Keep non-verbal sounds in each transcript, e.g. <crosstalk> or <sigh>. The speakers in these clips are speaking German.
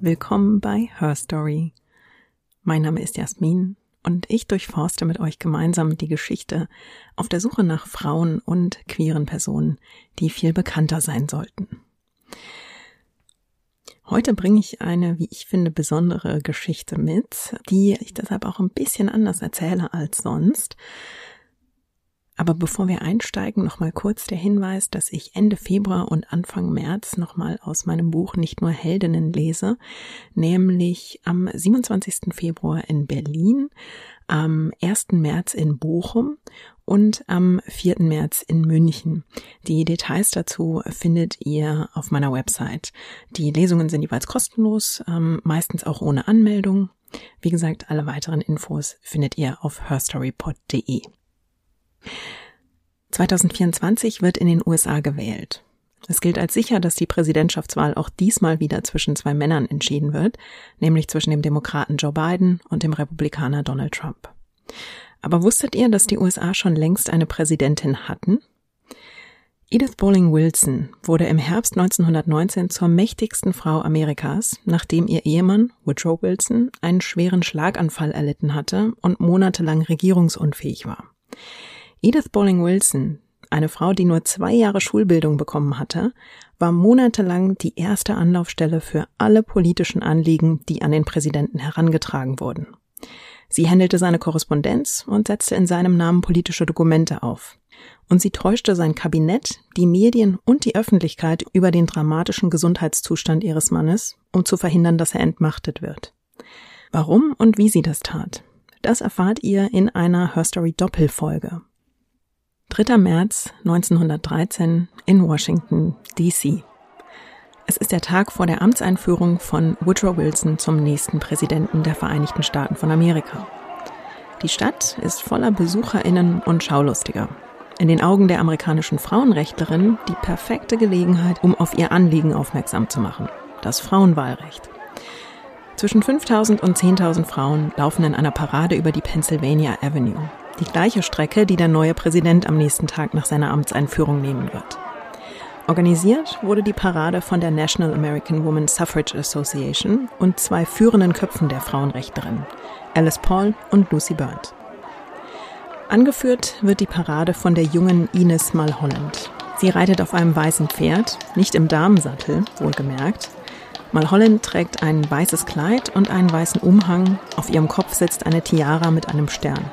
Willkommen bei Her Story. Mein Name ist Jasmin und ich durchforste mit euch gemeinsam die Geschichte auf der Suche nach Frauen und queeren Personen, die viel bekannter sein sollten. Heute bringe ich eine, wie ich finde, besondere Geschichte mit, die ich deshalb auch ein bisschen anders erzähle als sonst. Aber bevor wir einsteigen, nochmal kurz der Hinweis, dass ich Ende Februar und Anfang März nochmal aus meinem Buch Nicht nur Heldinnen lese, nämlich am 27. Februar in Berlin, am 1. März in Bochum und am 4. März in München. Die Details dazu findet ihr auf meiner Website. Die Lesungen sind jeweils kostenlos, ähm, meistens auch ohne Anmeldung. Wie gesagt, alle weiteren Infos findet ihr auf herstorypod.de. 2024 wird in den USA gewählt. Es gilt als sicher, dass die Präsidentschaftswahl auch diesmal wieder zwischen zwei Männern entschieden wird, nämlich zwischen dem Demokraten Joe Biden und dem Republikaner Donald Trump. Aber wusstet ihr, dass die USA schon längst eine Präsidentin hatten? Edith Bowling Wilson wurde im Herbst 1919 zur mächtigsten Frau Amerikas, nachdem ihr Ehemann Woodrow Wilson einen schweren Schlaganfall erlitten hatte und monatelang regierungsunfähig war. Edith Bowling Wilson, eine Frau, die nur zwei Jahre Schulbildung bekommen hatte, war monatelang die erste Anlaufstelle für alle politischen Anliegen, die an den Präsidenten herangetragen wurden. Sie handelte seine Korrespondenz und setzte in seinem Namen politische Dokumente auf. Und sie täuschte sein Kabinett, die Medien und die Öffentlichkeit über den dramatischen Gesundheitszustand ihres Mannes, um zu verhindern, dass er entmachtet wird. Warum und wie sie das tat, das erfahrt ihr in einer Herstory Doppelfolge. 3. März 1913 in Washington, D.C. Es ist der Tag vor der Amtseinführung von Woodrow Wilson zum nächsten Präsidenten der Vereinigten Staaten von Amerika. Die Stadt ist voller Besucherinnen und Schaulustiger. In den Augen der amerikanischen Frauenrechtlerin die perfekte Gelegenheit, um auf ihr Anliegen aufmerksam zu machen. Das Frauenwahlrecht. Zwischen 5000 und 10.000 Frauen laufen in einer Parade über die Pennsylvania Avenue. Die gleiche Strecke, die der neue Präsident am nächsten Tag nach seiner Amtseinführung nehmen wird. Organisiert wurde die Parade von der National American Woman Suffrage Association und zwei führenden Köpfen der Frauenrechtlerinnen, Alice Paul und Lucy Burnt. Angeführt wird die Parade von der jungen Ines Mulholland. Sie reitet auf einem weißen Pferd, nicht im Damensattel, wohlgemerkt. Mulholland trägt ein weißes Kleid und einen weißen Umhang. Auf ihrem Kopf sitzt eine Tiara mit einem Stern.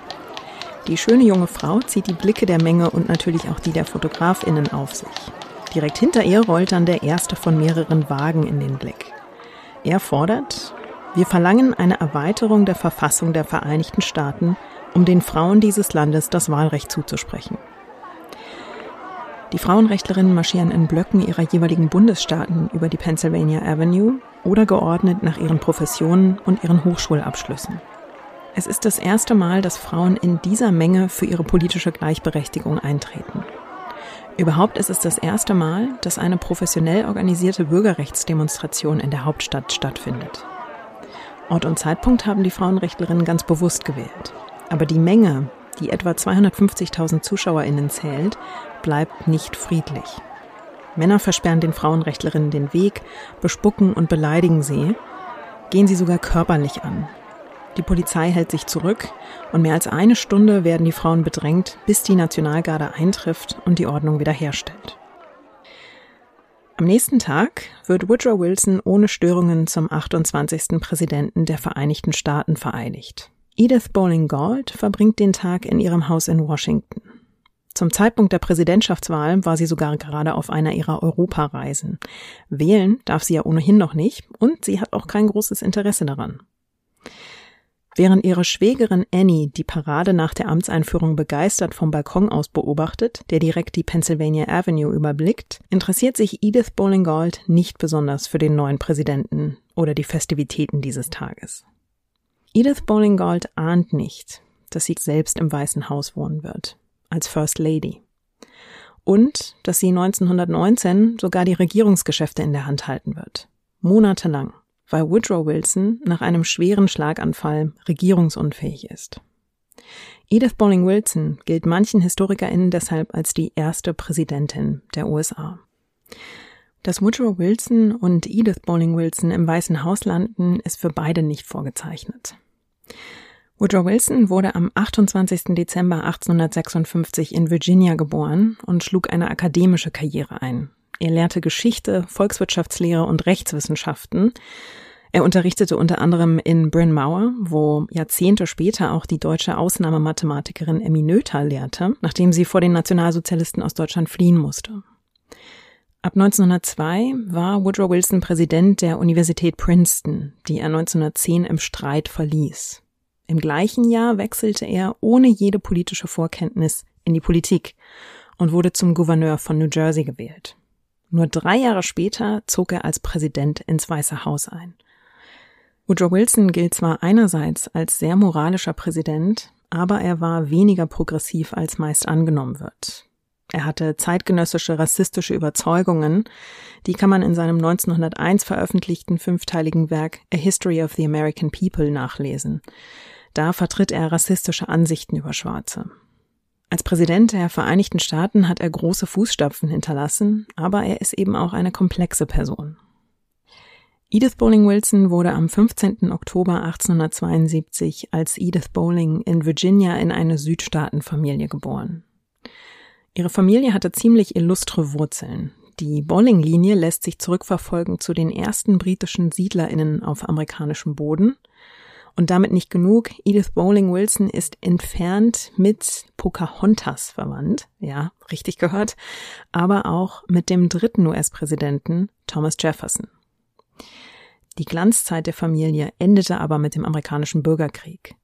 Die schöne junge Frau zieht die Blicke der Menge und natürlich auch die der Fotografinnen auf sich. Direkt hinter ihr rollt dann der erste von mehreren Wagen in den Blick. Er fordert, wir verlangen eine Erweiterung der Verfassung der Vereinigten Staaten, um den Frauen dieses Landes das Wahlrecht zuzusprechen. Die Frauenrechtlerinnen marschieren in Blöcken ihrer jeweiligen Bundesstaaten über die Pennsylvania Avenue oder geordnet nach ihren Professionen und ihren Hochschulabschlüssen. Es ist das erste Mal, dass Frauen in dieser Menge für ihre politische Gleichberechtigung eintreten. Überhaupt ist es das erste Mal, dass eine professionell organisierte Bürgerrechtsdemonstration in der Hauptstadt stattfindet. Ort und Zeitpunkt haben die Frauenrechtlerinnen ganz bewusst gewählt. Aber die Menge, die etwa 250.000 Zuschauerinnen zählt, bleibt nicht friedlich. Männer versperren den Frauenrechtlerinnen den Weg, bespucken und beleidigen sie, gehen sie sogar körperlich an, die Polizei hält sich zurück und mehr als eine Stunde werden die Frauen bedrängt, bis die Nationalgarde eintrifft und die Ordnung wiederherstellt. Am nächsten Tag wird Woodrow Wilson ohne Störungen zum 28. Präsidenten der Vereinigten Staaten vereidigt. Edith Bowling Gault verbringt den Tag in ihrem Haus in Washington. Zum Zeitpunkt der Präsidentschaftswahl war sie sogar gerade auf einer ihrer Europareisen. Wählen darf sie ja ohnehin noch nicht und sie hat auch kein großes Interesse daran. Während ihre Schwägerin Annie die Parade nach der Amtseinführung begeistert vom Balkon aus beobachtet, der direkt die Pennsylvania Avenue überblickt, interessiert sich Edith Bowling Gold nicht besonders für den neuen Präsidenten oder die Festivitäten dieses Tages. Edith Bowling Gold ahnt nicht, dass sie selbst im Weißen Haus wohnen wird, als First Lady. Und dass sie 1919 sogar die Regierungsgeschäfte in der Hand halten wird. Monatelang weil Woodrow Wilson nach einem schweren Schlaganfall regierungsunfähig ist. Edith Bowling Wilson gilt manchen HistorikerInnen deshalb als die erste Präsidentin der USA. Dass Woodrow Wilson und Edith Bowling Wilson im Weißen Haus landen, ist für beide nicht vorgezeichnet. Woodrow Wilson wurde am 28. Dezember 1856 in Virginia geboren und schlug eine akademische Karriere ein. Er lehrte Geschichte, Volkswirtschaftslehre und Rechtswissenschaften. Er unterrichtete unter anderem in Bryn Mawr, wo Jahrzehnte später auch die deutsche Ausnahmemathematikerin Emmy Noether lehrte, nachdem sie vor den Nationalsozialisten aus Deutschland fliehen musste. Ab 1902 war Woodrow Wilson Präsident der Universität Princeton, die er 1910 im Streit verließ. Im gleichen Jahr wechselte er ohne jede politische Vorkenntnis in die Politik und wurde zum Gouverneur von New Jersey gewählt. Nur drei Jahre später zog er als Präsident ins Weiße Haus ein. Woodrow Wilson gilt zwar einerseits als sehr moralischer Präsident, aber er war weniger progressiv als meist angenommen wird. Er hatte zeitgenössische rassistische Überzeugungen, die kann man in seinem 1901 veröffentlichten fünfteiligen Werk A History of the American People nachlesen. Da vertritt er rassistische Ansichten über Schwarze. Als Präsident der Vereinigten Staaten hat er große Fußstapfen hinterlassen, aber er ist eben auch eine komplexe Person. Edith Bowling Wilson wurde am 15. Oktober 1872 als Edith Bowling in Virginia in eine Südstaatenfamilie geboren. Ihre Familie hatte ziemlich illustre Wurzeln. Die Bolling-Linie lässt sich zurückverfolgen zu den ersten britischen SiedlerInnen auf amerikanischem Boden. Und damit nicht genug. Edith Bowling Wilson ist entfernt mit Pocahontas verwandt. Ja, richtig gehört. Aber auch mit dem dritten US-Präsidenten Thomas Jefferson. Die Glanzzeit der Familie endete aber mit dem amerikanischen Bürgerkrieg.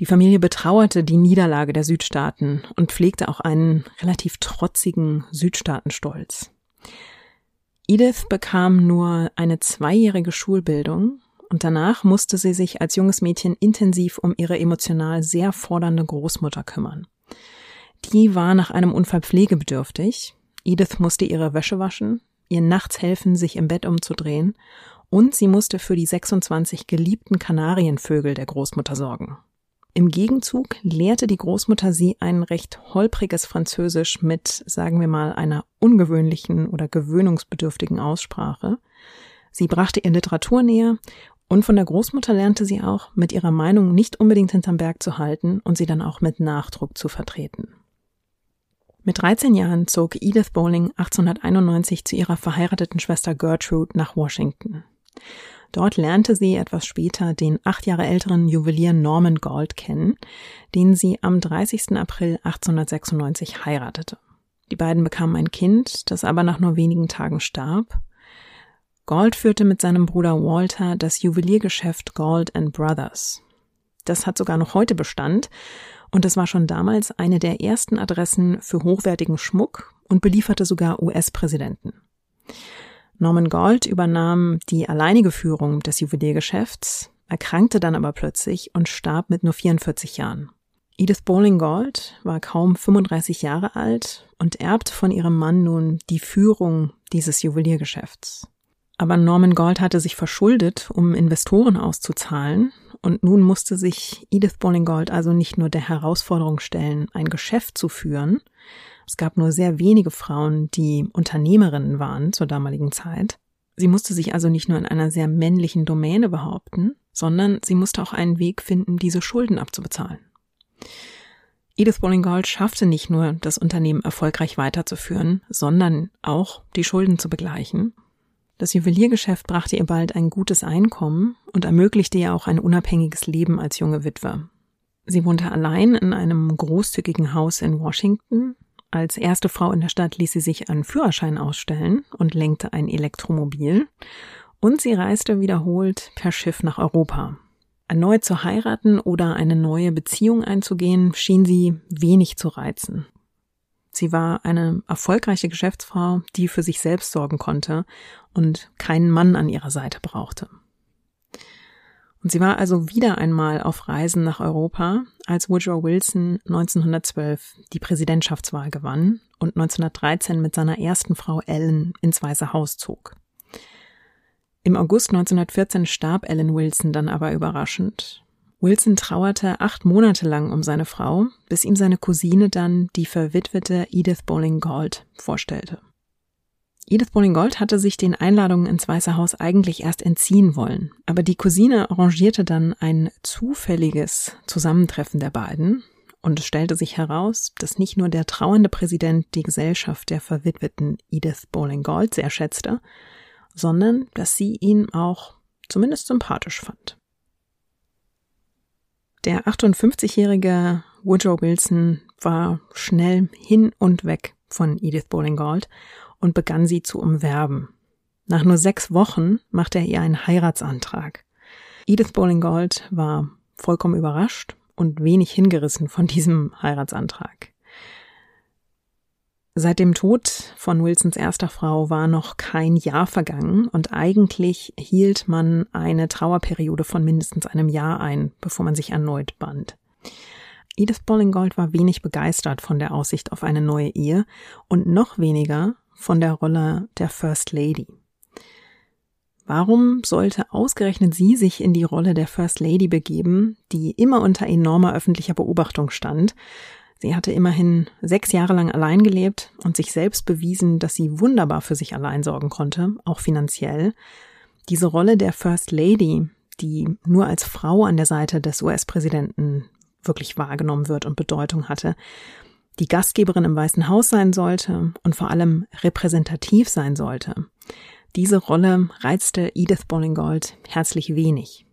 Die Familie betrauerte die Niederlage der Südstaaten und pflegte auch einen relativ trotzigen Südstaatenstolz. Edith bekam nur eine zweijährige Schulbildung und danach musste sie sich als junges Mädchen intensiv um ihre emotional sehr fordernde Großmutter kümmern. Die war nach einem Unfall pflegebedürftig. Edith musste ihre Wäsche waschen, ihr nachts helfen, sich im Bett umzudrehen und sie musste für die 26 geliebten Kanarienvögel der Großmutter sorgen. Im Gegenzug lehrte die Großmutter sie ein recht holpriges Französisch mit, sagen wir mal, einer ungewöhnlichen oder gewöhnungsbedürftigen Aussprache. Sie brachte ihr Literatur näher und von der Großmutter lernte sie auch, mit ihrer Meinung nicht unbedingt hinterm Berg zu halten und sie dann auch mit Nachdruck zu vertreten. Mit 13 Jahren zog Edith Bowling 1891 zu ihrer verheirateten Schwester Gertrude nach Washington. Dort lernte sie etwas später den acht Jahre älteren Juwelier Norman Galt kennen, den sie am 30. April 1896 heiratete. Die beiden bekamen ein Kind, das aber nach nur wenigen Tagen starb. Galt führte mit seinem Bruder Walter das Juweliergeschäft Galt Brothers. Das hat sogar noch heute Bestand und es war schon damals eine der ersten Adressen für hochwertigen Schmuck und belieferte sogar US-Präsidenten. Norman Gold übernahm die alleinige Führung des Juweliergeschäfts, erkrankte dann aber plötzlich und starb mit nur 44 Jahren. Edith Bowling Gold war kaum 35 Jahre alt und erbte von ihrem Mann nun die Führung dieses Juweliergeschäfts. Aber Norman Gold hatte sich verschuldet, um Investoren auszuzahlen, und nun musste sich Edith Bowling Gold also nicht nur der Herausforderung stellen, ein Geschäft zu führen, es gab nur sehr wenige Frauen, die Unternehmerinnen waren zur damaligen Zeit. Sie musste sich also nicht nur in einer sehr männlichen Domäne behaupten, sondern sie musste auch einen Weg finden, diese Schulden abzubezahlen. Edith Bowling-Gold schaffte nicht nur, das Unternehmen erfolgreich weiterzuführen, sondern auch die Schulden zu begleichen. Das Juweliergeschäft brachte ihr bald ein gutes Einkommen und ermöglichte ihr auch ein unabhängiges Leben als junge Witwe. Sie wohnte allein in einem großzügigen Haus in Washington, als erste Frau in der Stadt ließ sie sich einen Führerschein ausstellen und lenkte ein Elektromobil. Und sie reiste wiederholt per Schiff nach Europa. Erneut zu heiraten oder eine neue Beziehung einzugehen, schien sie wenig zu reizen. Sie war eine erfolgreiche Geschäftsfrau, die für sich selbst sorgen konnte und keinen Mann an ihrer Seite brauchte. Und sie war also wieder einmal auf Reisen nach Europa, als Woodrow Wilson 1912 die Präsidentschaftswahl gewann und 1913 mit seiner ersten Frau Ellen ins Weiße Haus zog. Im August 1914 starb Ellen Wilson dann aber überraschend. Wilson trauerte acht Monate lang um seine Frau, bis ihm seine Cousine dann die verwitwete Edith Bowling Galt vorstellte. Edith Bowling-Gold hatte sich den Einladungen ins Weiße Haus eigentlich erst entziehen wollen, aber die Cousine arrangierte dann ein zufälliges Zusammentreffen der beiden und es stellte sich heraus, dass nicht nur der trauernde Präsident die Gesellschaft der verwitweten Edith Bowling-Gold sehr schätzte, sondern dass sie ihn auch zumindest sympathisch fand. Der 58-jährige Woodrow Wilson war schnell hin und weg von Edith Bowling-Gold und begann sie zu umwerben. Nach nur sechs Wochen machte er ihr einen Heiratsantrag. Edith Bowling-Gold war vollkommen überrascht und wenig hingerissen von diesem Heiratsantrag. Seit dem Tod von Wilsons erster Frau war noch kein Jahr vergangen und eigentlich hielt man eine Trauerperiode von mindestens einem Jahr ein, bevor man sich erneut band. Edith Bollingold war wenig begeistert von der Aussicht auf eine neue Ehe und noch weniger von der Rolle der First Lady. Warum sollte ausgerechnet sie sich in die Rolle der First Lady begeben, die immer unter enormer öffentlicher Beobachtung stand? Sie hatte immerhin sechs Jahre lang allein gelebt und sich selbst bewiesen, dass sie wunderbar für sich allein sorgen konnte, auch finanziell. Diese Rolle der First Lady, die nur als Frau an der Seite des US-Präsidenten wirklich wahrgenommen wird und Bedeutung hatte, die Gastgeberin im Weißen Haus sein sollte und vor allem repräsentativ sein sollte. Diese Rolle reizte Edith Bollingold herzlich wenig.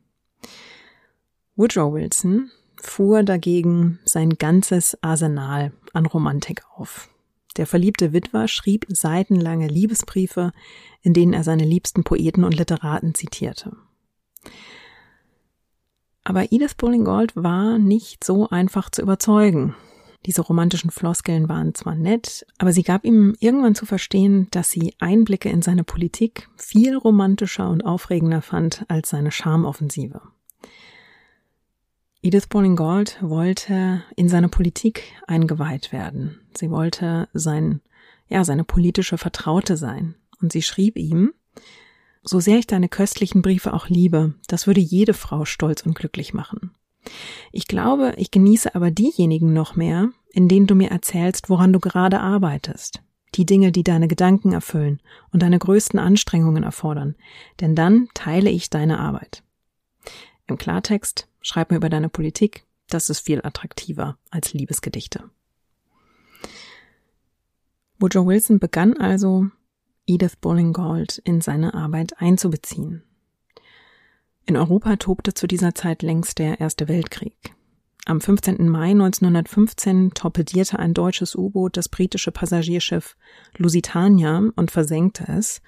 Woodrow Wilson fuhr dagegen sein ganzes Arsenal an Romantik auf. Der verliebte Witwer schrieb seitenlange Liebesbriefe, in denen er seine liebsten Poeten und Literaten zitierte. Aber Edith Bollingold war nicht so einfach zu überzeugen. Diese romantischen Floskeln waren zwar nett, aber sie gab ihm irgendwann zu verstehen, dass sie Einblicke in seine Politik viel romantischer und aufregender fand als seine Charmoffensive. Edith Bolling-Gold wollte in seine Politik eingeweiht werden. Sie wollte sein, ja, seine politische Vertraute sein. Und sie schrieb ihm, so sehr ich deine köstlichen Briefe auch liebe, das würde jede Frau stolz und glücklich machen. Ich glaube, ich genieße aber diejenigen noch mehr, in denen du mir erzählst, woran du gerade arbeitest. Die Dinge, die deine Gedanken erfüllen und deine größten Anstrengungen erfordern. Denn dann teile ich deine Arbeit. Im Klartext, schreib mir über deine Politik. Das ist viel attraktiver als Liebesgedichte. Woodrow Wilson begann also, Edith Bowling-Gold in seine Arbeit einzubeziehen. In Europa tobte zu dieser Zeit längst der Erste Weltkrieg. Am 15. Mai 1915 torpedierte ein deutsches U-Boot das britische Passagierschiff Lusitania und versenkte es.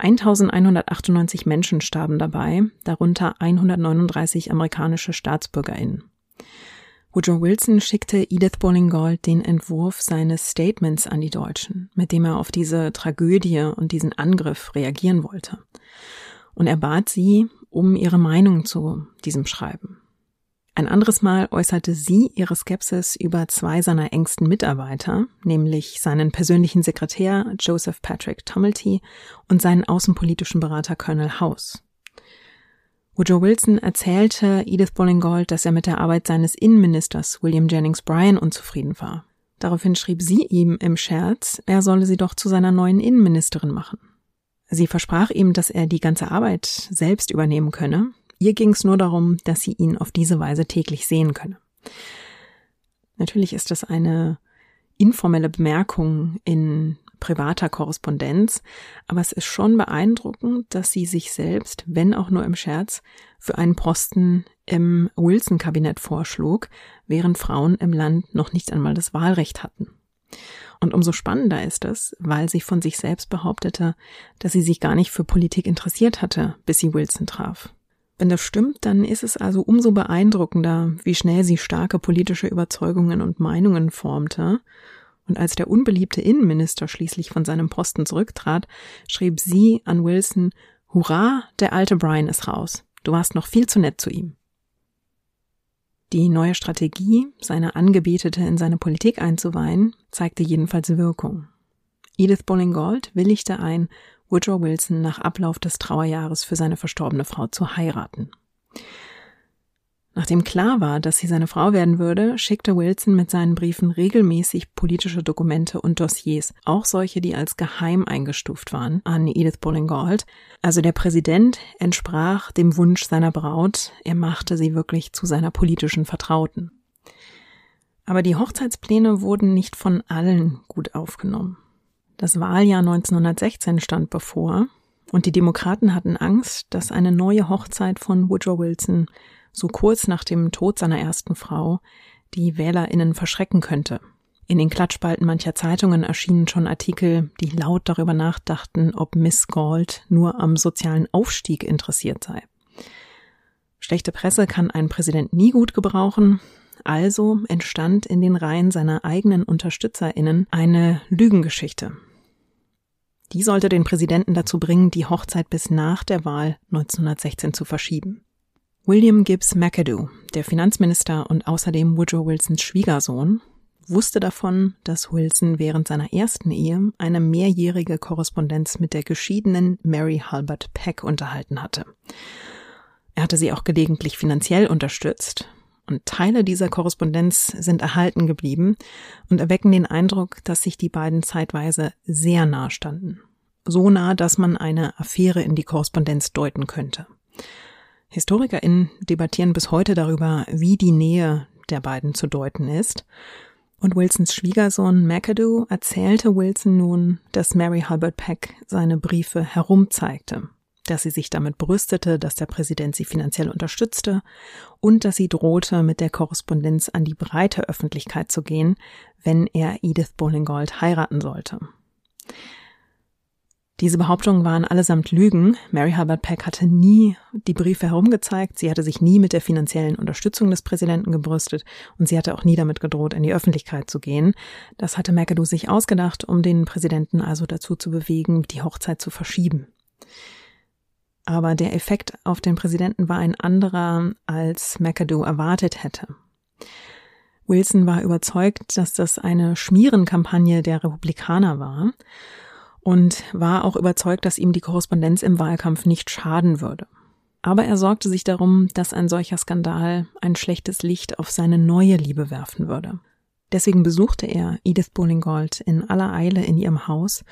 1198 Menschen starben dabei, darunter 139 amerikanische StaatsbürgerInnen. Woodrow Wilson schickte Edith Bowling-Gold den Entwurf seines Statements an die Deutschen, mit dem er auf diese Tragödie und diesen Angriff reagieren wollte. Und er bat sie, um ihre Meinung zu diesem Schreiben. Ein anderes Mal äußerte sie ihre Skepsis über zwei seiner engsten Mitarbeiter, nämlich seinen persönlichen Sekretär Joseph Patrick Tumulty und seinen außenpolitischen Berater Colonel House. Woodrow Wilson erzählte Edith Bollingold, dass er mit der Arbeit seines Innenministers William Jennings Bryan unzufrieden war. Daraufhin schrieb sie ihm im Scherz, er solle sie doch zu seiner neuen Innenministerin machen. Sie versprach ihm, dass er die ganze Arbeit selbst übernehmen könne. Ihr ging es nur darum, dass sie ihn auf diese Weise täglich sehen könne. Natürlich ist das eine informelle Bemerkung in privater Korrespondenz, aber es ist schon beeindruckend, dass sie sich selbst, wenn auch nur im Scherz, für einen Posten im Wilson-Kabinett vorschlug, während Frauen im Land noch nicht einmal das Wahlrecht hatten. Und umso spannender ist es, weil sie von sich selbst behauptete, dass sie sich gar nicht für Politik interessiert hatte, bis sie Wilson traf. Wenn das stimmt, dann ist es also umso beeindruckender, wie schnell sie starke politische Überzeugungen und Meinungen formte. Und als der unbeliebte Innenminister schließlich von seinem Posten zurücktrat, schrieb sie an Wilson, Hurra, der alte Brian ist raus. Du warst noch viel zu nett zu ihm. Die neue Strategie, seine Angebetete in seine Politik einzuweihen, zeigte jedenfalls Wirkung. Edith Bolling-Gold willigte ein, Woodrow Wilson nach Ablauf des Trauerjahres für seine verstorbene Frau zu heiraten. Nachdem klar war, dass sie seine Frau werden würde, schickte Wilson mit seinen Briefen regelmäßig politische Dokumente und Dossiers, auch solche, die als geheim eingestuft waren, an Edith Bowling-Gauld. Also der Präsident entsprach dem Wunsch seiner Braut, er machte sie wirklich zu seiner politischen Vertrauten. Aber die Hochzeitspläne wurden nicht von allen gut aufgenommen. Das Wahljahr 1916 stand bevor und die Demokraten hatten Angst, dass eine neue Hochzeit von Woodrow Wilson so kurz nach dem Tod seiner ersten Frau, die WählerInnen verschrecken könnte. In den Klatschspalten mancher Zeitungen erschienen schon Artikel, die laut darüber nachdachten, ob Miss Galt nur am sozialen Aufstieg interessiert sei. Schlechte Presse kann ein Präsident nie gut gebrauchen, also entstand in den Reihen seiner eigenen UnterstützerInnen eine Lügengeschichte. Die sollte den Präsidenten dazu bringen, die Hochzeit bis nach der Wahl 1916 zu verschieben. William Gibbs McAdoo, der Finanzminister und außerdem Woodrow Wilsons Schwiegersohn, wusste davon, dass Wilson während seiner ersten Ehe eine mehrjährige Korrespondenz mit der geschiedenen Mary Halbert Peck unterhalten hatte. Er hatte sie auch gelegentlich finanziell unterstützt, und Teile dieser Korrespondenz sind erhalten geblieben und erwecken den Eindruck, dass sich die beiden zeitweise sehr nah standen. So nah, dass man eine Affäre in die Korrespondenz deuten könnte. HistorikerInnen debattieren bis heute darüber, wie die Nähe der beiden zu deuten ist. Und Wilsons Schwiegersohn McAdoo erzählte Wilson nun, dass Mary Halbert Peck seine Briefe herumzeigte, dass sie sich damit brüstete, dass der Präsident sie finanziell unterstützte und dass sie drohte, mit der Korrespondenz an die breite Öffentlichkeit zu gehen, wenn er Edith Bowling-Gold heiraten sollte. Diese Behauptungen waren allesamt Lügen. Mary Hubbard Peck hatte nie die Briefe herumgezeigt, sie hatte sich nie mit der finanziellen Unterstützung des Präsidenten gebrüstet und sie hatte auch nie damit gedroht, in die Öffentlichkeit zu gehen. Das hatte McAdoo sich ausgedacht, um den Präsidenten also dazu zu bewegen, die Hochzeit zu verschieben. Aber der Effekt auf den Präsidenten war ein anderer, als McAdoo erwartet hätte. Wilson war überzeugt, dass das eine Schmierenkampagne der Republikaner war und war auch überzeugt, dass ihm die Korrespondenz im Wahlkampf nicht schaden würde. Aber er sorgte sich darum, dass ein solcher Skandal ein schlechtes Licht auf seine neue Liebe werfen würde. Deswegen besuchte er Edith Bowling-Gold in aller Eile in ihrem Haus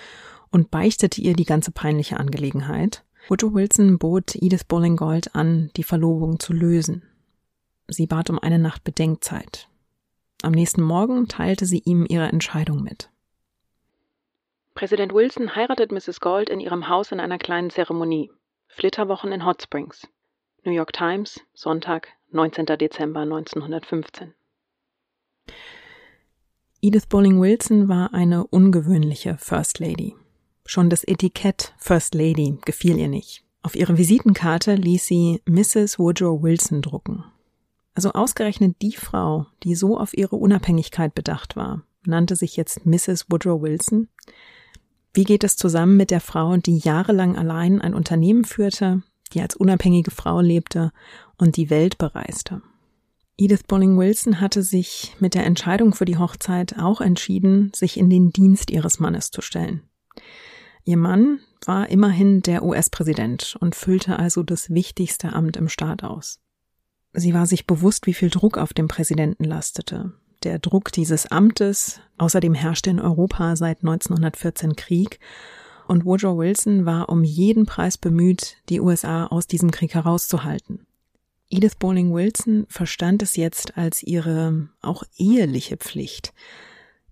und beichtete ihr die ganze peinliche Angelegenheit. Woodrow Wilson bot Edith Bowling-Gold an, die Verlobung zu lösen. Sie bat um eine Nacht Bedenkzeit. Am nächsten Morgen teilte sie ihm ihre Entscheidung mit. Präsident Wilson heiratet Mrs. Gold in ihrem Haus in einer kleinen Zeremonie. Flitterwochen in Hot Springs. New York Times, Sonntag, 19. Dezember 1915. Edith Bowling Wilson war eine ungewöhnliche First Lady. Schon das Etikett First Lady gefiel ihr nicht. Auf ihre Visitenkarte ließ sie Mrs. Woodrow Wilson drucken. Also ausgerechnet die Frau, die so auf ihre Unabhängigkeit bedacht war, nannte sich jetzt Mrs. Woodrow Wilson. Wie geht es zusammen mit der Frau, die jahrelang allein ein Unternehmen führte, die als unabhängige Frau lebte und die Welt bereiste? Edith Bolling Wilson hatte sich mit der Entscheidung für die Hochzeit auch entschieden, sich in den Dienst ihres Mannes zu stellen. Ihr Mann war immerhin der US-Präsident und füllte also das wichtigste Amt im Staat aus. Sie war sich bewusst, wie viel Druck auf dem Präsidenten lastete, der Druck dieses Amtes. Außerdem herrschte in Europa seit 1914 Krieg und Woodrow Wilson war um jeden Preis bemüht, die USA aus diesem Krieg herauszuhalten. Edith Bowling Wilson verstand es jetzt als ihre auch eheliche Pflicht,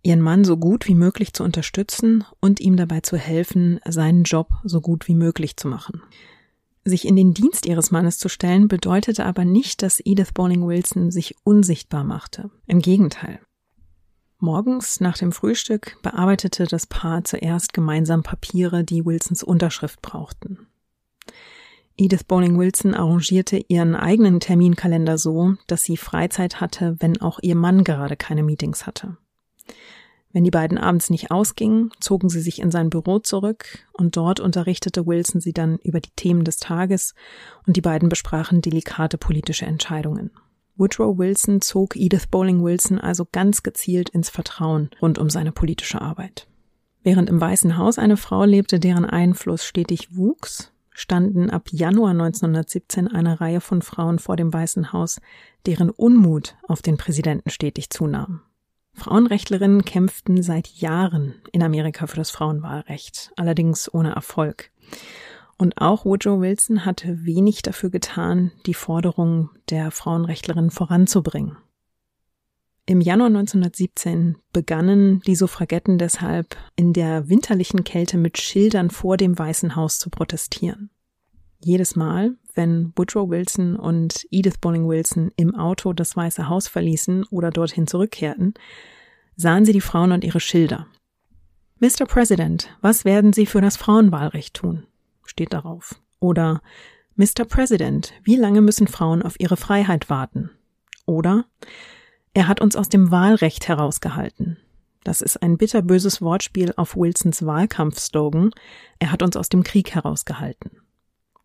ihren Mann so gut wie möglich zu unterstützen und ihm dabei zu helfen, seinen Job so gut wie möglich zu machen. Sich in den Dienst ihres Mannes zu stellen, bedeutete aber nicht, dass Edith Bowling Wilson sich unsichtbar machte. Im Gegenteil. Morgens nach dem Frühstück bearbeitete das Paar zuerst gemeinsam Papiere, die Wilsons Unterschrift brauchten. Edith Bowling Wilson arrangierte ihren eigenen Terminkalender so, dass sie Freizeit hatte, wenn auch ihr Mann gerade keine Meetings hatte. Wenn die beiden abends nicht ausgingen, zogen sie sich in sein Büro zurück und dort unterrichtete Wilson sie dann über die Themen des Tages und die beiden besprachen delikate politische Entscheidungen. Woodrow Wilson zog Edith Bowling Wilson also ganz gezielt ins Vertrauen rund um seine politische Arbeit. Während im Weißen Haus eine Frau lebte, deren Einfluss stetig wuchs, standen ab Januar 1917 eine Reihe von Frauen vor dem Weißen Haus, deren Unmut auf den Präsidenten stetig zunahm. Frauenrechtlerinnen kämpften seit Jahren in Amerika für das Frauenwahlrecht, allerdings ohne Erfolg. Und auch Woodrow Wilson hatte wenig dafür getan, die Forderungen der Frauenrechtlerinnen voranzubringen. Im Januar 1917 begannen die Suffragetten deshalb in der winterlichen Kälte mit Schildern vor dem Weißen Haus zu protestieren. Jedes Mal, wenn Woodrow Wilson und Edith Bowling Wilson im Auto das Weiße Haus verließen oder dorthin zurückkehrten, sahen sie die Frauen und ihre Schilder. Mr. President, was werden Sie für das Frauenwahlrecht tun? steht darauf. Oder Mr. President, wie lange müssen Frauen auf ihre Freiheit warten? Oder er hat uns aus dem Wahlrecht herausgehalten. Das ist ein bitterböses Wortspiel auf Wilsons Wahlkampfslogan. Er hat uns aus dem Krieg herausgehalten.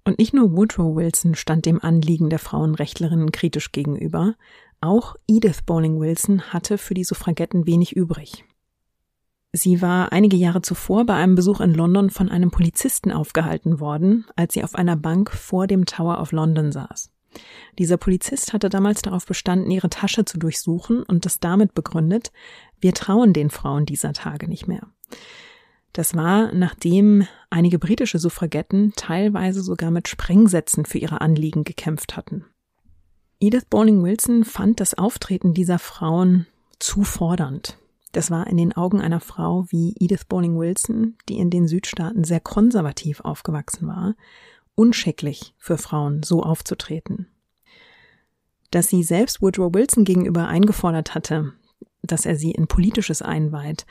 Und nicht nur Woodrow Wilson stand dem Anliegen der Frauenrechtlerinnen kritisch gegenüber, auch Edith Bowling Wilson hatte für die Suffragetten wenig übrig. Sie war einige Jahre zuvor bei einem Besuch in London von einem Polizisten aufgehalten worden, als sie auf einer Bank vor dem Tower of London saß. Dieser Polizist hatte damals darauf bestanden, ihre Tasche zu durchsuchen und das damit begründet, wir trauen den Frauen dieser Tage nicht mehr. Das war, nachdem einige britische Suffragetten teilweise sogar mit Sprengsätzen für ihre Anliegen gekämpft hatten. Edith Bowling Wilson fand das Auftreten dieser Frauen zu fordernd. Das war in den Augen einer Frau wie Edith Bowling Wilson, die in den Südstaaten sehr konservativ aufgewachsen war, unschicklich für Frauen, so aufzutreten. Dass sie selbst Woodrow Wilson gegenüber eingefordert hatte, dass er sie in politisches einweiht,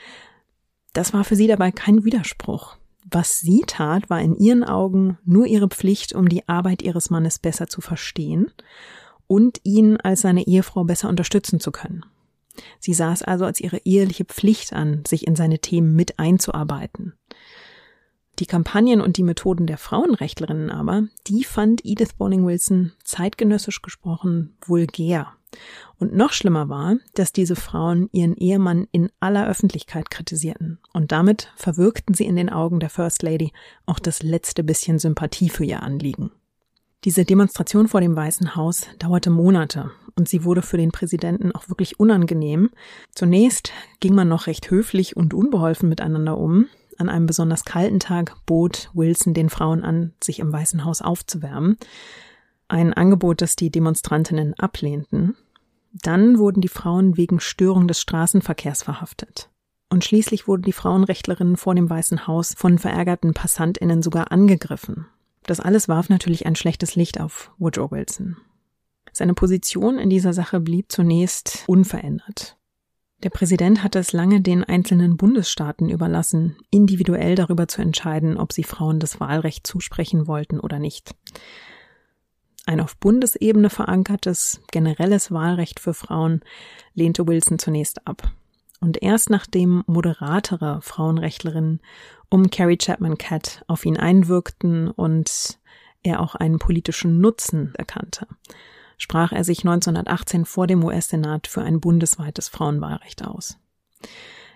das war für sie dabei kein Widerspruch. Was sie tat, war in ihren Augen nur ihre Pflicht, um die Arbeit ihres Mannes besser zu verstehen und ihn als seine Ehefrau besser unterstützen zu können. Sie sah es also als ihre eheliche Pflicht an, sich in seine Themen mit einzuarbeiten. Die Kampagnen und die Methoden der Frauenrechtlerinnen aber, die fand Edith Bowling Wilson zeitgenössisch gesprochen vulgär. Und noch schlimmer war, dass diese Frauen ihren Ehemann in aller Öffentlichkeit kritisierten. Und damit verwirkten sie in den Augen der First Lady auch das letzte bisschen Sympathie für ihr Anliegen. Diese Demonstration vor dem Weißen Haus dauerte Monate und sie wurde für den Präsidenten auch wirklich unangenehm. Zunächst ging man noch recht höflich und unbeholfen miteinander um, an einem besonders kalten Tag bot Wilson den Frauen an, sich im Weißen Haus aufzuwärmen. Ein Angebot, das die Demonstrantinnen ablehnten. Dann wurden die Frauen wegen Störung des Straßenverkehrs verhaftet. Und schließlich wurden die Frauenrechtlerinnen vor dem Weißen Haus von verärgerten PassantInnen sogar angegriffen. Das alles warf natürlich ein schlechtes Licht auf Woodrow Wilson. Seine Position in dieser Sache blieb zunächst unverändert. Der Präsident hatte es lange den einzelnen Bundesstaaten überlassen, individuell darüber zu entscheiden, ob sie Frauen das Wahlrecht zusprechen wollten oder nicht. Ein auf Bundesebene verankertes generelles Wahlrecht für Frauen lehnte Wilson zunächst ab. Und erst nachdem moderatere Frauenrechtlerinnen um Carrie Chapman Catt auf ihn einwirkten und er auch einen politischen Nutzen erkannte, sprach er sich 1918 vor dem US-Senat für ein bundesweites Frauenwahlrecht aus.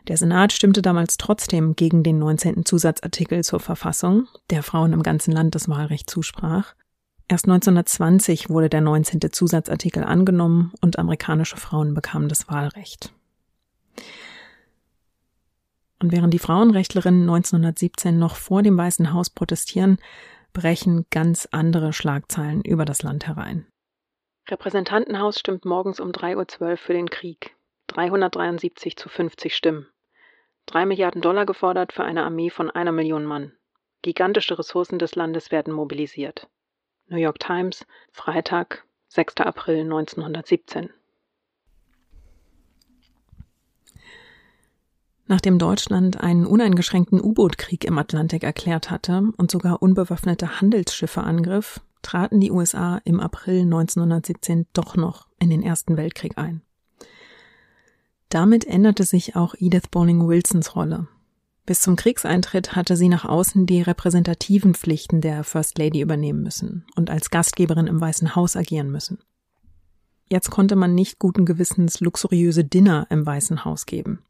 Der Senat stimmte damals trotzdem gegen den 19. Zusatzartikel zur Verfassung, der Frauen im ganzen Land das Wahlrecht zusprach. Erst 1920 wurde der 19. Zusatzartikel angenommen und amerikanische Frauen bekamen das Wahlrecht. Und während die Frauenrechtlerinnen 1917 noch vor dem Weißen Haus protestieren, brechen ganz andere Schlagzeilen über das Land herein. Repräsentantenhaus stimmt morgens um 3.12 Uhr für den Krieg. 373 zu 50 Stimmen. Drei Milliarden Dollar gefordert für eine Armee von einer Million Mann. Gigantische Ressourcen des Landes werden mobilisiert. New York Times, Freitag, 6. April 1917. Nachdem Deutschland einen uneingeschränkten U-Boot-Krieg im Atlantik erklärt hatte und sogar unbewaffnete Handelsschiffe angriff, traten die USA im April 1917 doch noch in den Ersten Weltkrieg ein. Damit änderte sich auch Edith Bowling Wilsons Rolle. Bis zum Kriegseintritt hatte sie nach außen die repräsentativen Pflichten der First Lady übernehmen müssen und als Gastgeberin im Weißen Haus agieren müssen. Jetzt konnte man nicht guten Gewissens luxuriöse Dinner im Weißen Haus geben.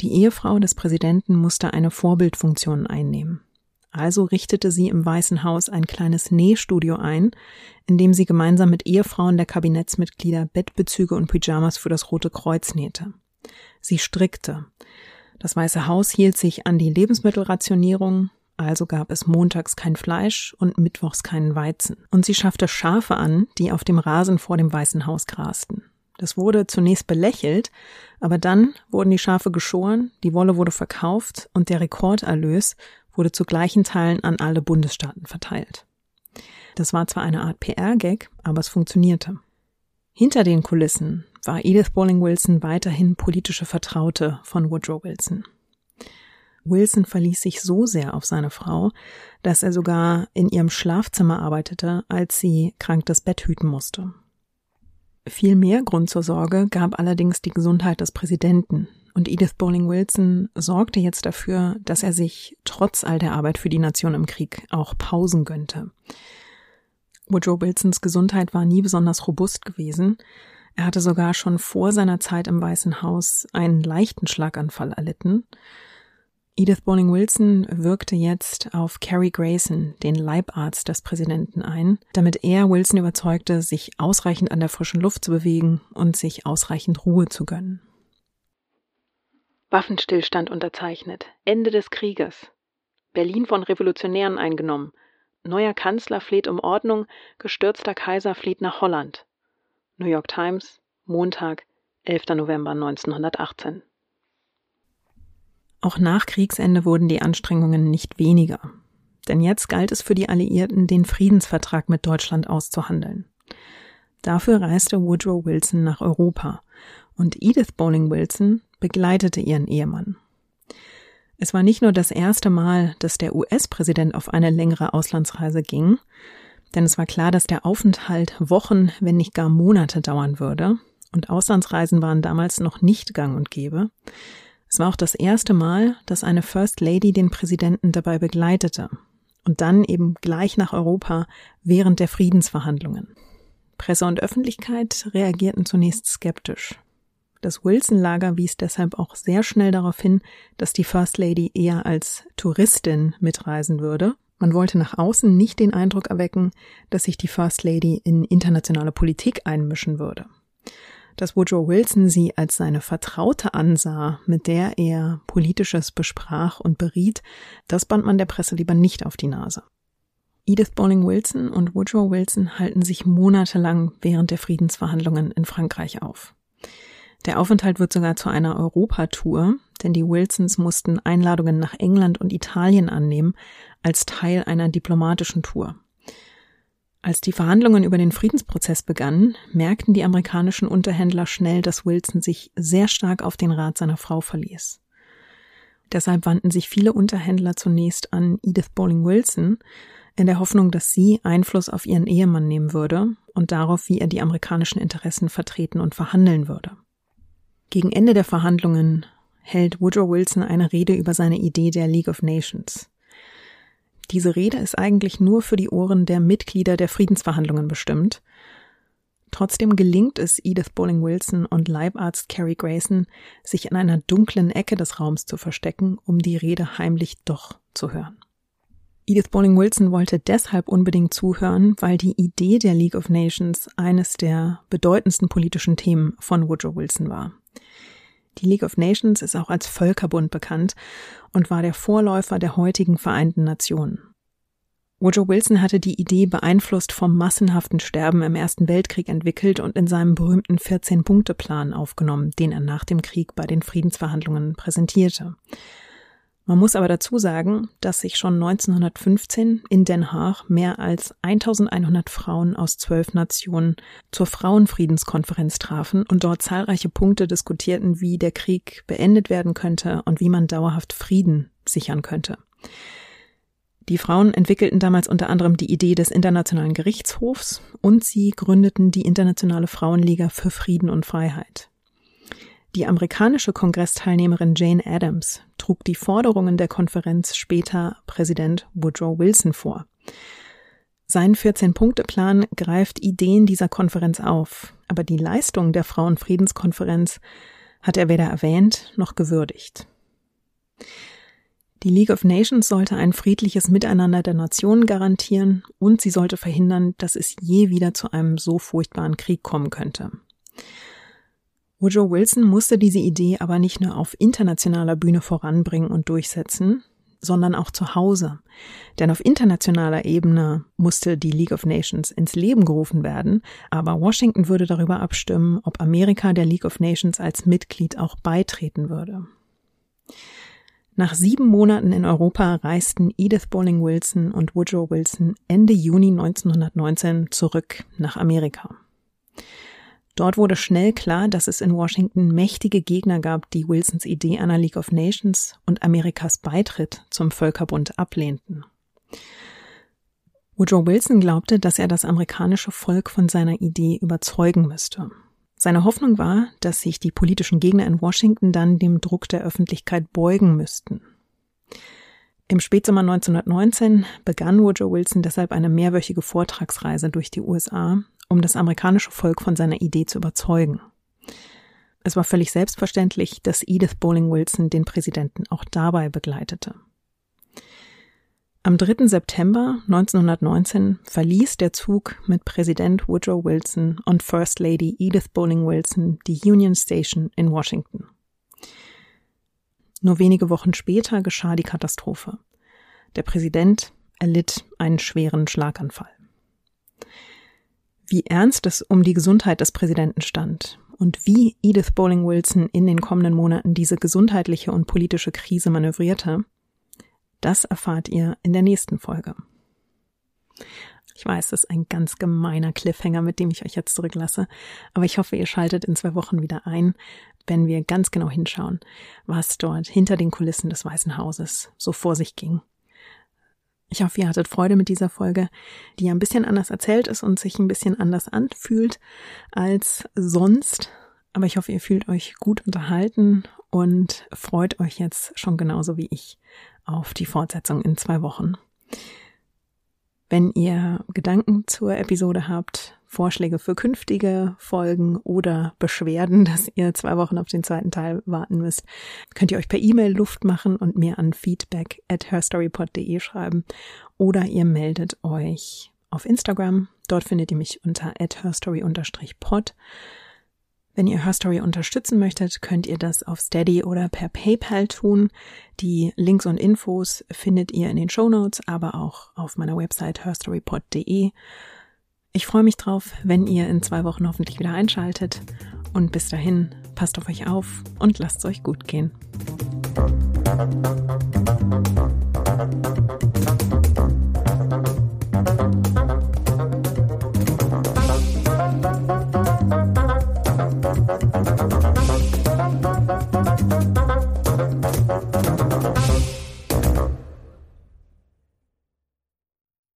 Die Ehefrau des Präsidenten musste eine Vorbildfunktion einnehmen. Also richtete sie im Weißen Haus ein kleines Nähstudio ein, in dem sie gemeinsam mit Ehefrauen der Kabinettsmitglieder Bettbezüge und Pyjamas für das Rote Kreuz nähte. Sie strickte. Das Weiße Haus hielt sich an die Lebensmittelrationierung, also gab es montags kein Fleisch und mittwochs keinen Weizen. Und sie schaffte Schafe an, die auf dem Rasen vor dem Weißen Haus grasten. Das wurde zunächst belächelt, aber dann wurden die Schafe geschoren, die Wolle wurde verkauft und der Rekorderlös wurde zu gleichen Teilen an alle Bundesstaaten verteilt. Das war zwar eine Art PR-Gag, aber es funktionierte. Hinter den Kulissen war Edith Bowling Wilson weiterhin politische Vertraute von Woodrow Wilson. Wilson verließ sich so sehr auf seine Frau, dass er sogar in ihrem Schlafzimmer arbeitete, als sie krank das Bett hüten musste. Viel mehr Grund zur Sorge gab allerdings die Gesundheit des Präsidenten, und Edith Bowling Wilson sorgte jetzt dafür, dass er sich trotz all der Arbeit für die Nation im Krieg auch Pausen gönnte. Woodrow Wilsons Gesundheit war nie besonders robust gewesen. Er hatte sogar schon vor seiner Zeit im Weißen Haus einen leichten Schlaganfall erlitten. Edith Bowling Wilson wirkte jetzt auf Carrie Grayson, den Leibarzt des Präsidenten, ein, damit er Wilson überzeugte, sich ausreichend an der frischen Luft zu bewegen und sich ausreichend Ruhe zu gönnen. Waffenstillstand unterzeichnet. Ende des Krieges. Berlin von Revolutionären eingenommen. Neuer Kanzler fleht um Ordnung, gestürzter Kaiser flieht nach Holland. New York Times, Montag, 11. November 1918. Auch nach Kriegsende wurden die Anstrengungen nicht weniger. Denn jetzt galt es für die Alliierten, den Friedensvertrag mit Deutschland auszuhandeln. Dafür reiste Woodrow Wilson nach Europa und Edith Bowling Wilson begleitete ihren Ehemann. Es war nicht nur das erste Mal, dass der US-Präsident auf eine längere Auslandsreise ging, denn es war klar, dass der Aufenthalt Wochen, wenn nicht gar Monate dauern würde, und Auslandsreisen waren damals noch nicht gang und gäbe. Es war auch das erste Mal, dass eine First Lady den Präsidenten dabei begleitete und dann eben gleich nach Europa während der Friedensverhandlungen. Presse und Öffentlichkeit reagierten zunächst skeptisch. Das Wilson-Lager wies deshalb auch sehr schnell darauf hin, dass die First Lady eher als Touristin mitreisen würde. Man wollte nach außen nicht den Eindruck erwecken, dass sich die First Lady in internationale Politik einmischen würde. Dass Woodrow Wilson sie als seine Vertraute ansah, mit der er Politisches besprach und beriet, das band man der Presse lieber nicht auf die Nase. Edith Bowling Wilson und Woodrow Wilson halten sich monatelang während der Friedensverhandlungen in Frankreich auf. Der Aufenthalt wird sogar zu einer Europatour, denn die Wilsons mussten Einladungen nach England und Italien annehmen als Teil einer diplomatischen Tour. Als die Verhandlungen über den Friedensprozess begannen, merkten die amerikanischen Unterhändler schnell, dass Wilson sich sehr stark auf den Rat seiner Frau verließ. Deshalb wandten sich viele Unterhändler zunächst an Edith Bowling Wilson, in der Hoffnung, dass sie Einfluss auf ihren Ehemann nehmen würde und darauf, wie er die amerikanischen Interessen vertreten und verhandeln würde. Gegen Ende der Verhandlungen hält Woodrow Wilson eine Rede über seine Idee der League of Nations. Diese Rede ist eigentlich nur für die Ohren der Mitglieder der Friedensverhandlungen bestimmt. Trotzdem gelingt es Edith Bowling Wilson und Leibarzt Carrie Grayson, sich in einer dunklen Ecke des Raums zu verstecken, um die Rede heimlich doch zu hören. Edith Bowling Wilson wollte deshalb unbedingt zuhören, weil die Idee der League of Nations eines der bedeutendsten politischen Themen von Woodrow Wilson war. Die League of Nations ist auch als Völkerbund bekannt und war der Vorläufer der heutigen Vereinten Nationen. Woodrow Wilson hatte die Idee beeinflusst vom massenhaften Sterben im Ersten Weltkrieg entwickelt und in seinem berühmten 14-Punkte-Plan aufgenommen, den er nach dem Krieg bei den Friedensverhandlungen präsentierte. Man muss aber dazu sagen, dass sich schon 1915 in Den Haag mehr als 1100 Frauen aus zwölf Nationen zur Frauenfriedenskonferenz trafen und dort zahlreiche Punkte diskutierten, wie der Krieg beendet werden könnte und wie man dauerhaft Frieden sichern könnte. Die Frauen entwickelten damals unter anderem die Idee des Internationalen Gerichtshofs und sie gründeten die Internationale Frauenliga für Frieden und Freiheit. Die amerikanische Kongressteilnehmerin Jane Addams trug die Forderungen der Konferenz später Präsident Woodrow Wilson vor. Sein 14-Punkte-Plan greift Ideen dieser Konferenz auf, aber die Leistung der Frauenfriedenskonferenz hat er weder erwähnt noch gewürdigt. Die League of Nations sollte ein friedliches Miteinander der Nationen garantieren und sie sollte verhindern, dass es je wieder zu einem so furchtbaren Krieg kommen könnte. Woodrow Wilson musste diese Idee aber nicht nur auf internationaler Bühne voranbringen und durchsetzen, sondern auch zu Hause. Denn auf internationaler Ebene musste die League of Nations ins Leben gerufen werden, aber Washington würde darüber abstimmen, ob Amerika der League of Nations als Mitglied auch beitreten würde. Nach sieben Monaten in Europa reisten Edith Bowling Wilson und Woodrow Wilson Ende Juni 1919 zurück nach Amerika. Dort wurde schnell klar, dass es in Washington mächtige Gegner gab, die Wilsons Idee einer League of Nations und Amerikas Beitritt zum Völkerbund ablehnten. Woodrow Wilson glaubte, dass er das amerikanische Volk von seiner Idee überzeugen müsste. Seine Hoffnung war, dass sich die politischen Gegner in Washington dann dem Druck der Öffentlichkeit beugen müssten. Im Spätsommer 1919 begann Woodrow Wilson deshalb eine mehrwöchige Vortragsreise durch die USA, um das amerikanische Volk von seiner Idee zu überzeugen. Es war völlig selbstverständlich, dass Edith Bowling Wilson den Präsidenten auch dabei begleitete. Am 3. September 1919 verließ der Zug mit Präsident Woodrow Wilson und First Lady Edith Bowling Wilson die Union Station in Washington. Nur wenige Wochen später geschah die Katastrophe. Der Präsident erlitt einen schweren Schlaganfall. Wie ernst es um die Gesundheit des Präsidenten stand und wie Edith Bowling Wilson in den kommenden Monaten diese gesundheitliche und politische Krise manövrierte, das erfahrt ihr in der nächsten Folge. Ich weiß, das ist ein ganz gemeiner Cliffhanger, mit dem ich euch jetzt zurücklasse, aber ich hoffe, ihr schaltet in zwei Wochen wieder ein, wenn wir ganz genau hinschauen, was dort hinter den Kulissen des Weißen Hauses so vor sich ging. Ich hoffe, ihr hattet Freude mit dieser Folge, die ein bisschen anders erzählt ist und sich ein bisschen anders anfühlt als sonst. Aber ich hoffe, ihr fühlt euch gut unterhalten und freut euch jetzt schon genauso wie ich auf die Fortsetzung in zwei Wochen. Wenn ihr Gedanken zur Episode habt, Vorschläge für künftige Folgen oder Beschwerden, <laughs> dass ihr zwei Wochen auf den zweiten Teil warten müsst, könnt ihr euch per E-Mail Luft machen und mir an feedback at herstorypod.de schreiben oder ihr meldet euch auf Instagram. Dort findet ihr mich unter at herstory-pod. Wenn ihr Herstory unterstützen möchtet, könnt ihr das auf Steady oder per PayPal tun. Die Links und Infos findet ihr in den Show Notes, aber auch auf meiner Website herstorypod.de. Ich freue mich drauf, wenn ihr in zwei Wochen hoffentlich wieder einschaltet. Und bis dahin, passt auf euch auf und lasst es euch gut gehen.